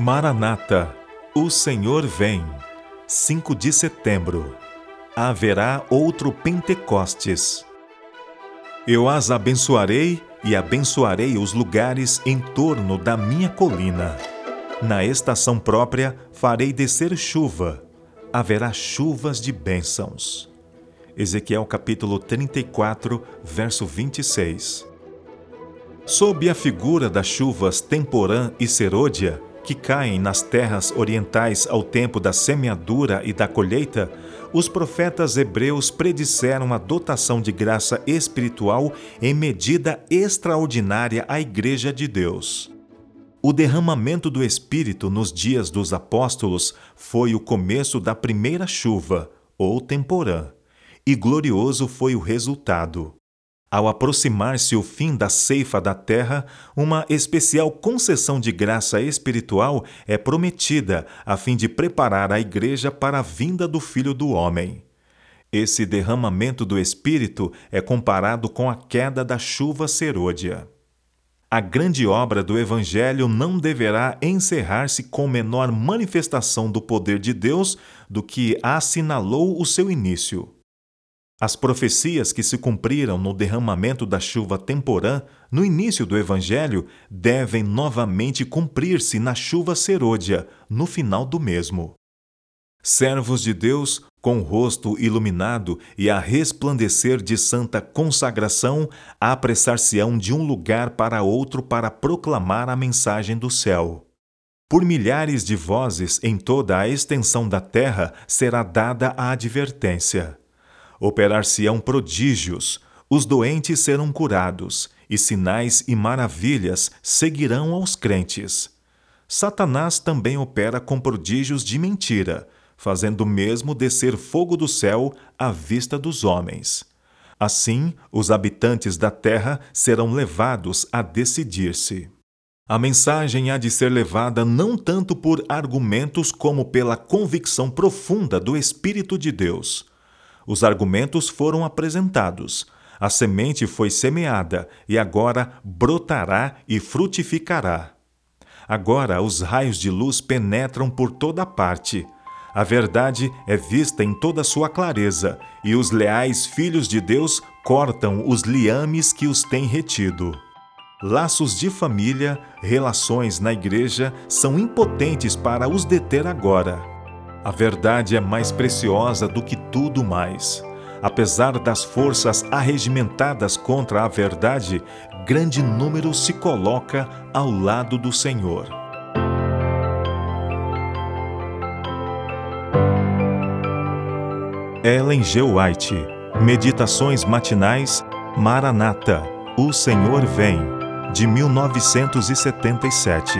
Maranata, o Senhor vem. 5 de setembro. Haverá outro Pentecostes. Eu as abençoarei e abençoarei os lugares em torno da minha colina. Na estação própria farei descer chuva. Haverá chuvas de bênçãos. Ezequiel capítulo 34, verso 26. Sob a figura das chuvas temporã e serôdia, que caem nas terras orientais ao tempo da semeadura e da colheita, os profetas hebreus predisseram a dotação de graça espiritual em medida extraordinária à Igreja de Deus. O derramamento do Espírito nos dias dos apóstolos foi o começo da primeira chuva, ou temporã, e glorioso foi o resultado. Ao aproximar-se o fim da ceifa da terra, uma especial concessão de graça espiritual é prometida a fim de preparar a Igreja para a vinda do Filho do Homem. Esse derramamento do Espírito é comparado com a queda da chuva serôdia. A grande obra do Evangelho não deverá encerrar-se com menor manifestação do poder de Deus do que assinalou o seu início. As profecias que se cumpriram no derramamento da chuva temporã no início do Evangelho devem novamente cumprir-se na chuva serôdia, no final do mesmo. Servos de Deus, com o rosto iluminado e a resplandecer de santa consagração, apressar-se-ão de um lugar para outro para proclamar a mensagem do céu. Por milhares de vozes em toda a extensão da terra será dada a advertência Operar-se-ão prodígios, os doentes serão curados, e sinais e maravilhas seguirão aos crentes. Satanás também opera com prodígios de mentira, fazendo mesmo descer fogo do céu à vista dos homens. Assim, os habitantes da terra serão levados a decidir-se. A mensagem há de ser levada não tanto por argumentos como pela convicção profunda do Espírito de Deus. Os argumentos foram apresentados. A semente foi semeada e agora brotará e frutificará. Agora os raios de luz penetram por toda parte. A verdade é vista em toda sua clareza, e os leais filhos de Deus cortam os liames que os têm retido. Laços de família, relações na igreja são impotentes para os deter agora. A verdade é mais preciosa do que tudo mais. Apesar das forças arregimentadas contra a verdade, grande número se coloca ao lado do Senhor. Ellen G. White Meditações Matinais Maranata O Senhor Vem de 1977